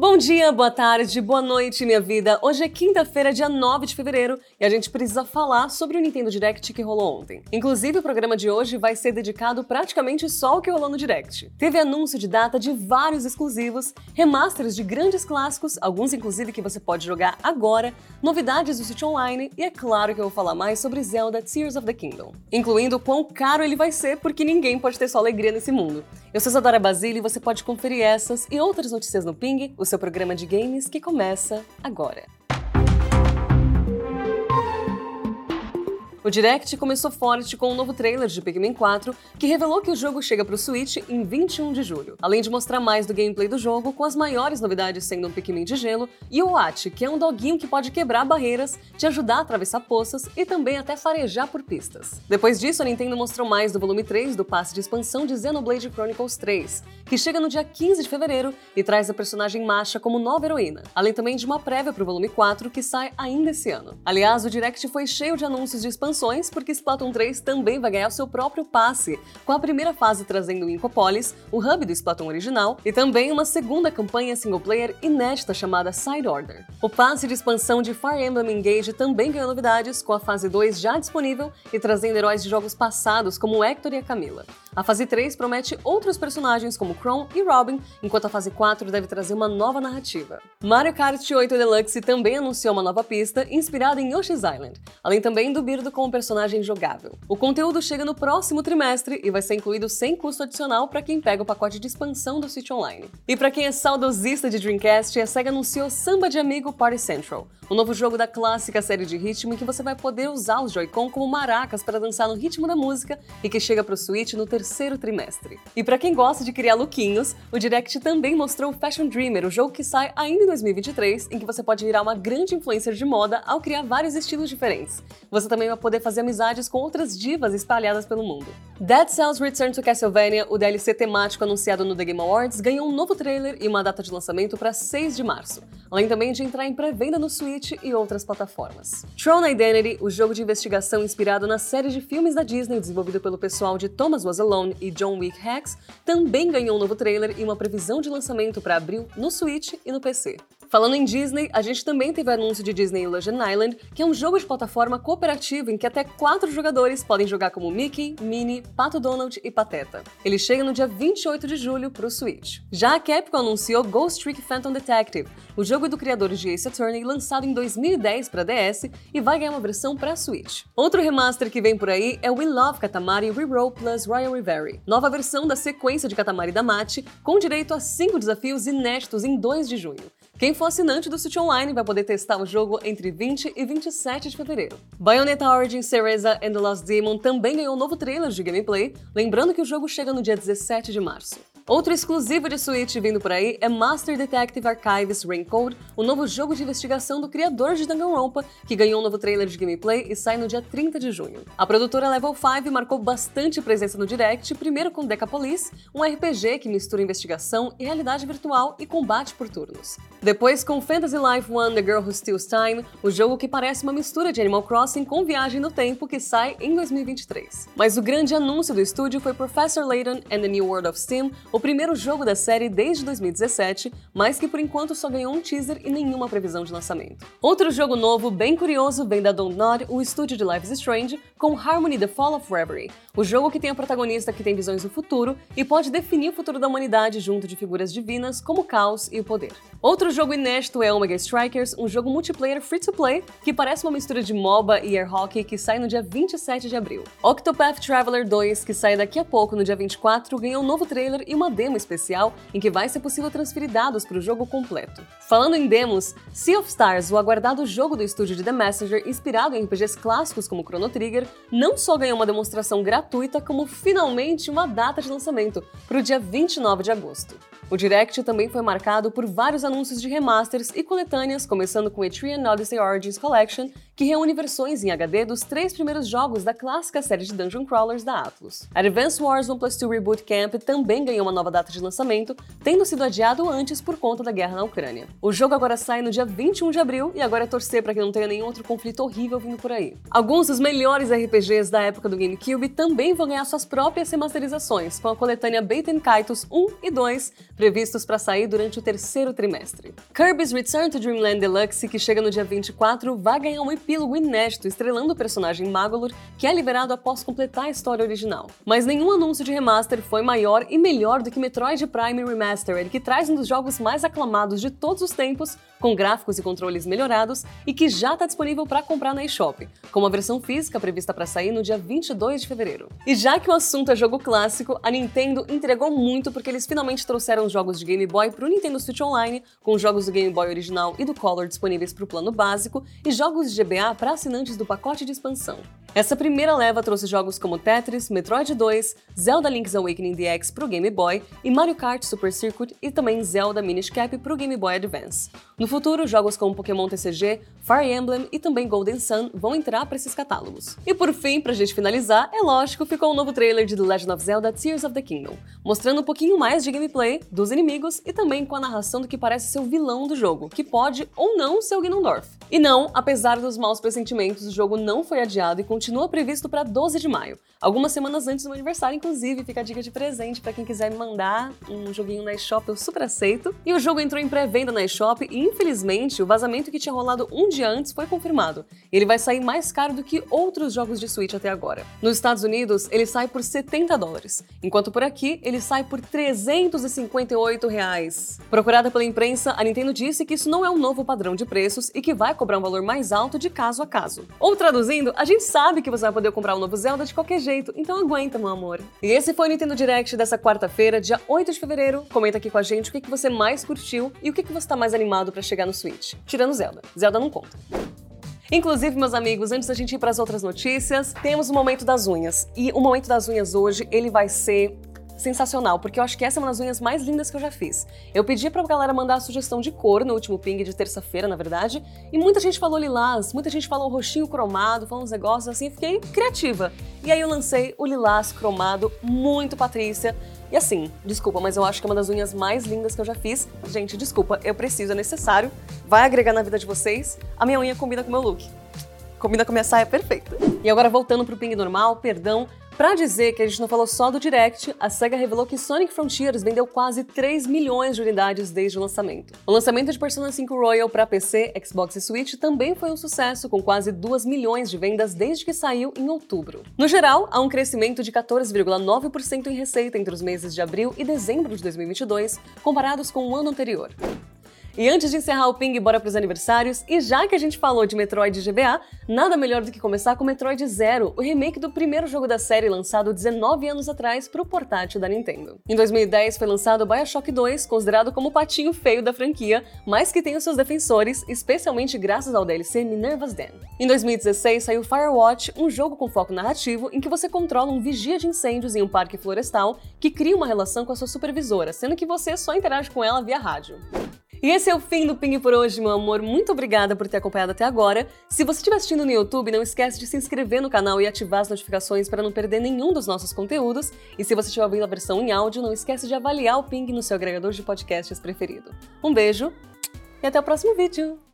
Bom dia, boa tarde, boa noite, minha vida. Hoje é quinta-feira, dia 9 de fevereiro, e a gente precisa falar sobre o Nintendo Direct que rolou ontem. Inclusive, o programa de hoje vai ser dedicado praticamente só ao que rolou no Direct. Teve anúncio de data de vários exclusivos, remasters de grandes clássicos, alguns inclusive que você pode jogar agora, novidades do Switch Online e é claro que eu vou falar mais sobre Zelda Tears of the Kingdom, incluindo o quão caro ele vai ser porque ninguém pode ter só alegria nesse mundo. Eu sou Isadora Basile e você pode conferir essas e outras notícias no Ping, o seu programa de games que começa agora. O Direct começou forte com um novo trailer de Pikmin 4, que revelou que o jogo chega para o Switch em 21 de julho, além de mostrar mais do gameplay do jogo, com as maiores novidades sendo um Pikmin de gelo e o Watt, que é um doguinho que pode quebrar barreiras, te ajudar a atravessar poças e também até farejar por pistas. Depois disso, a Nintendo mostrou mais do volume 3 do passe de expansão de Xenoblade Chronicles 3, que chega no dia 15 de fevereiro e traz a personagem Masha como nova heroína, além também de uma prévia para o volume 4 que sai ainda esse ano. Aliás, o Direct foi cheio de anúncios de expansão porque Splatoon 3 também vai ganhar seu próprio passe, com a primeira fase trazendo o Incopolis, o hub do Splatoon original, e também uma segunda campanha single player inédita chamada Side Order. O passe de expansão de Fire Emblem Engage também ganhou novidades, com a fase 2 já disponível e trazendo heróis de jogos passados como Hector e a Camila. A fase 3 promete outros personagens como Chrome e Robin, enquanto a fase 4 deve trazer uma nova narrativa. Mario Kart 8 Deluxe também anunciou uma nova pista inspirada em Yoshi's Island, além também do Birdo com um personagem jogável. O conteúdo chega no próximo trimestre e vai ser incluído sem custo adicional para quem pega o pacote de expansão do Switch Online. E para quem é saudosista de Dreamcast, a SEGA anunciou Samba de Amigo Party Central, o um novo jogo da clássica série de ritmo em que você vai poder usar os Joy-Con como maracas para dançar no ritmo da música e que chega para o Switch no terceiro trimestre. E para quem gosta de criar lookinhos, o Direct também mostrou Fashion Dreamer, o jogo que sai ainda em 2023, em que você pode virar uma grande influencer de moda ao criar vários estilos diferentes. Você também vai poder fazer amizades com outras divas espalhadas pelo mundo. Dead Cells Return to Castlevania, o DLC temático anunciado no The Game Awards, ganhou um novo trailer e uma data de lançamento para 6 de março, além também de entrar em pré-venda no Switch e outras plataformas. Tron Identity, o jogo de investigação inspirado na série de filmes da Disney desenvolvido pelo pessoal de Thomas Was Alone e John Wick Hex, também ganhou um novo trailer e uma previsão de lançamento para abril no Switch e no PC. Falando em Disney, a gente também teve anúncio de Disney Illusion Island, que é um jogo de plataforma cooperativo em que até quatro jogadores podem jogar como Mickey, Minnie, Pato Donald e Pateta. Ele chega no dia 28 de julho para o Switch. Já a Capcom anunciou Ghost Trick Phantom Detective, o jogo do criador de Ace Attorney lançado em 2010 para DS e vai ganhar uma versão para Switch. Outro remaster que vem por aí é We Love Katamari Reroll Plus Royal Reverie, nova versão da sequência de Katamari Damacy, com direito a cinco desafios inéditos em 2 de junho. Quem for assinante do Switch Online vai poder testar o jogo entre 20 e 27 de fevereiro. Bayonetta Origin Cereza and the Lost Demon também ganhou um novo trailer de gameplay, lembrando que o jogo chega no dia 17 de março. Outro exclusivo de Switch vindo por aí é Master Detective Archives Raincode, o novo jogo de investigação do criador de Danganronpa, que ganhou um novo trailer de gameplay e sai no dia 30 de junho. A produtora Level 5 marcou bastante presença no Direct, primeiro com Decapolis, um RPG que mistura investigação, realidade virtual e combate por turnos. Depois com Fantasy Life One The Girl Who Steals Time, o jogo que parece uma mistura de Animal Crossing com Viagem no Tempo que sai em 2023. Mas o grande anúncio do estúdio foi Professor Layton and the New World of Steam, o primeiro jogo da série desde 2017, mas que por enquanto só ganhou um teaser e nenhuma previsão de lançamento. Outro jogo novo, bem curioso, vem da Dontnod, o estúdio de Life is Strange, com Harmony The Fall of Reverie, o jogo que tem a protagonista que tem visões do futuro e pode definir o futuro da humanidade junto de figuras divinas como o caos e o poder. Outro jogo inédito é Omega Strikers, um jogo multiplayer free-to-play que parece uma mistura de MOBA e Air Hockey que sai no dia 27 de abril. Octopath Traveler 2, que sai daqui a pouco no dia 24, ganhou um novo trailer e uma uma demo especial em que vai ser possível transferir dados para o jogo completo. Falando em demos, Sea of Stars, o aguardado jogo do estúdio de The Messenger, inspirado em RPGs clássicos como Chrono Trigger, não só ganhou uma demonstração gratuita, como finalmente uma data de lançamento, para o dia 29 de agosto. O Direct também foi marcado por vários anúncios de remasters e coletâneas, começando com Etrian Odyssey Origins Collection, que reúne versões em HD dos três primeiros jogos da clássica série de Dungeon Crawlers da Atlus. Advance Wars 1 Plus 2 Reboot Camp também ganhou uma nova data de lançamento, tendo sido adiado antes por conta da guerra na Ucrânia. O jogo agora sai no dia 21 de abril e agora é torcer para que não tenha nenhum outro conflito horrível vindo por aí. Alguns dos melhores RPGs da época do GameCube também vão ganhar suas próprias remasterizações, com a coletânea Baten Kaitos 1 e 2, previstos para sair durante o terceiro trimestre. Kirby's Return to Dreamland Deluxe, que chega no dia 24, vai ganhar um epílogo inédito estrelando o personagem Magolor, que é liberado após completar a história original. Mas nenhum anúncio de remaster foi maior e melhor do que Metroid Prime Remastered, que traz um dos jogos mais aclamados de todos os tempos, com gráficos e controles melhorados e que já está disponível para comprar na eShop, com uma versão física prevista para sair no dia 22 de fevereiro. E já que o assunto é jogo clássico, a Nintendo entregou muito porque eles finalmente trouxeram os jogos de Game Boy para o Nintendo Switch Online, com os jogos do Game Boy original e do Color disponíveis para o plano básico e jogos de GBA para assinantes do pacote de expansão. Essa primeira leva trouxe jogos como Tetris, Metroid 2, Zelda Link's Awakening DX para o Game Boy e Mario Kart Super Circuit e também Zelda Minish Cap para o Game Boy Advance. No futuro, jogos como Pokémon TCG, Fire Emblem e também Golden Sun vão entrar para esses catálogos. E por fim, pra gente finalizar, é lógico, ficou o um novo trailer de The Legend of Zelda Tears of the Kingdom, mostrando um pouquinho mais de gameplay, dos inimigos e também com a narração do que parece ser o vilão do jogo, que pode ou não ser o Ganondorf. E não, apesar dos maus pressentimentos, o jogo não foi adiado e continua previsto para 12 de maio, algumas semanas antes do meu aniversário, inclusive, fica a dica de presente para quem quiser me mandar um joguinho na eShop, eu super aceito. E o jogo entrou em pré-venda na eShop e infelizmente o vazamento que tinha rolado um dia antes foi confirmado. Ele vai sair mais caro do que outros jogos de Switch até agora. Nos Estados Unidos, ele sai por 70 dólares, enquanto por aqui ele sai por 358 reais. Procurada pela imprensa, a Nintendo disse que isso não é um novo padrão de preços e que vai cobrar um valor mais alto de caso a caso. Ou traduzindo, a gente sabe que você vai poder comprar um novo Zelda de qualquer jeito, então aguenta, meu amor. E esse foi o Nintendo Direct dessa quarta-feira, dia 8 de fevereiro. Comenta aqui com a gente o que você mais curtiu e o que você está mais animado para chegar no Switch. Tirando Zelda. Zelda não conta. Inclusive, meus amigos, antes da gente ir para as outras notícias, temos o momento das unhas. E o momento das unhas hoje, ele vai ser sensacional, porque eu acho que essa é uma das unhas mais lindas que eu já fiz. Eu pedi pra galera mandar a sugestão de cor no último ping de terça-feira, na verdade, e muita gente falou lilás, muita gente falou roxinho cromado, falou uns negócios assim, fiquei criativa. E aí eu lancei o lilás cromado, muito Patrícia. E assim, desculpa, mas eu acho que é uma das unhas mais lindas que eu já fiz. Gente, desculpa, eu preciso, é necessário. Vai agregar na vida de vocês. A minha unha combina com o meu look. Combina com a minha saia perfeita. E agora voltando pro ping normal, perdão, Pra dizer que a gente não falou só do Direct, a SEGA revelou que Sonic Frontiers vendeu quase 3 milhões de unidades desde o lançamento. O lançamento de Persona 5 Royal para PC, Xbox e Switch também foi um sucesso, com quase 2 milhões de vendas desde que saiu em outubro. No geral, há um crescimento de 14,9% em receita entre os meses de abril e dezembro de 2022, comparados com o ano anterior. E antes de encerrar o ping, bora pros aniversários. E já que a gente falou de Metroid GBA, nada melhor do que começar com Metroid Zero, o remake do primeiro jogo da série lançado 19 anos atrás para o portátil da Nintendo. Em 2010 foi lançado BioShock 2, considerado como o patinho feio da franquia, mas que tem os seus defensores, especialmente graças ao DLC Minerva's Den. Em 2016 saiu Firewatch, um jogo com foco narrativo em que você controla um vigia de incêndios em um parque florestal que cria uma relação com a sua supervisora, sendo que você só interage com ela via rádio. E esse é o fim do Ping por hoje, meu amor. Muito obrigada por ter acompanhado até agora. Se você estiver assistindo no YouTube, não esquece de se inscrever no canal e ativar as notificações para não perder nenhum dos nossos conteúdos. E se você estiver ouvindo a versão em áudio, não esquece de avaliar o Ping no seu agregador de podcasts preferido. Um beijo e até o próximo vídeo!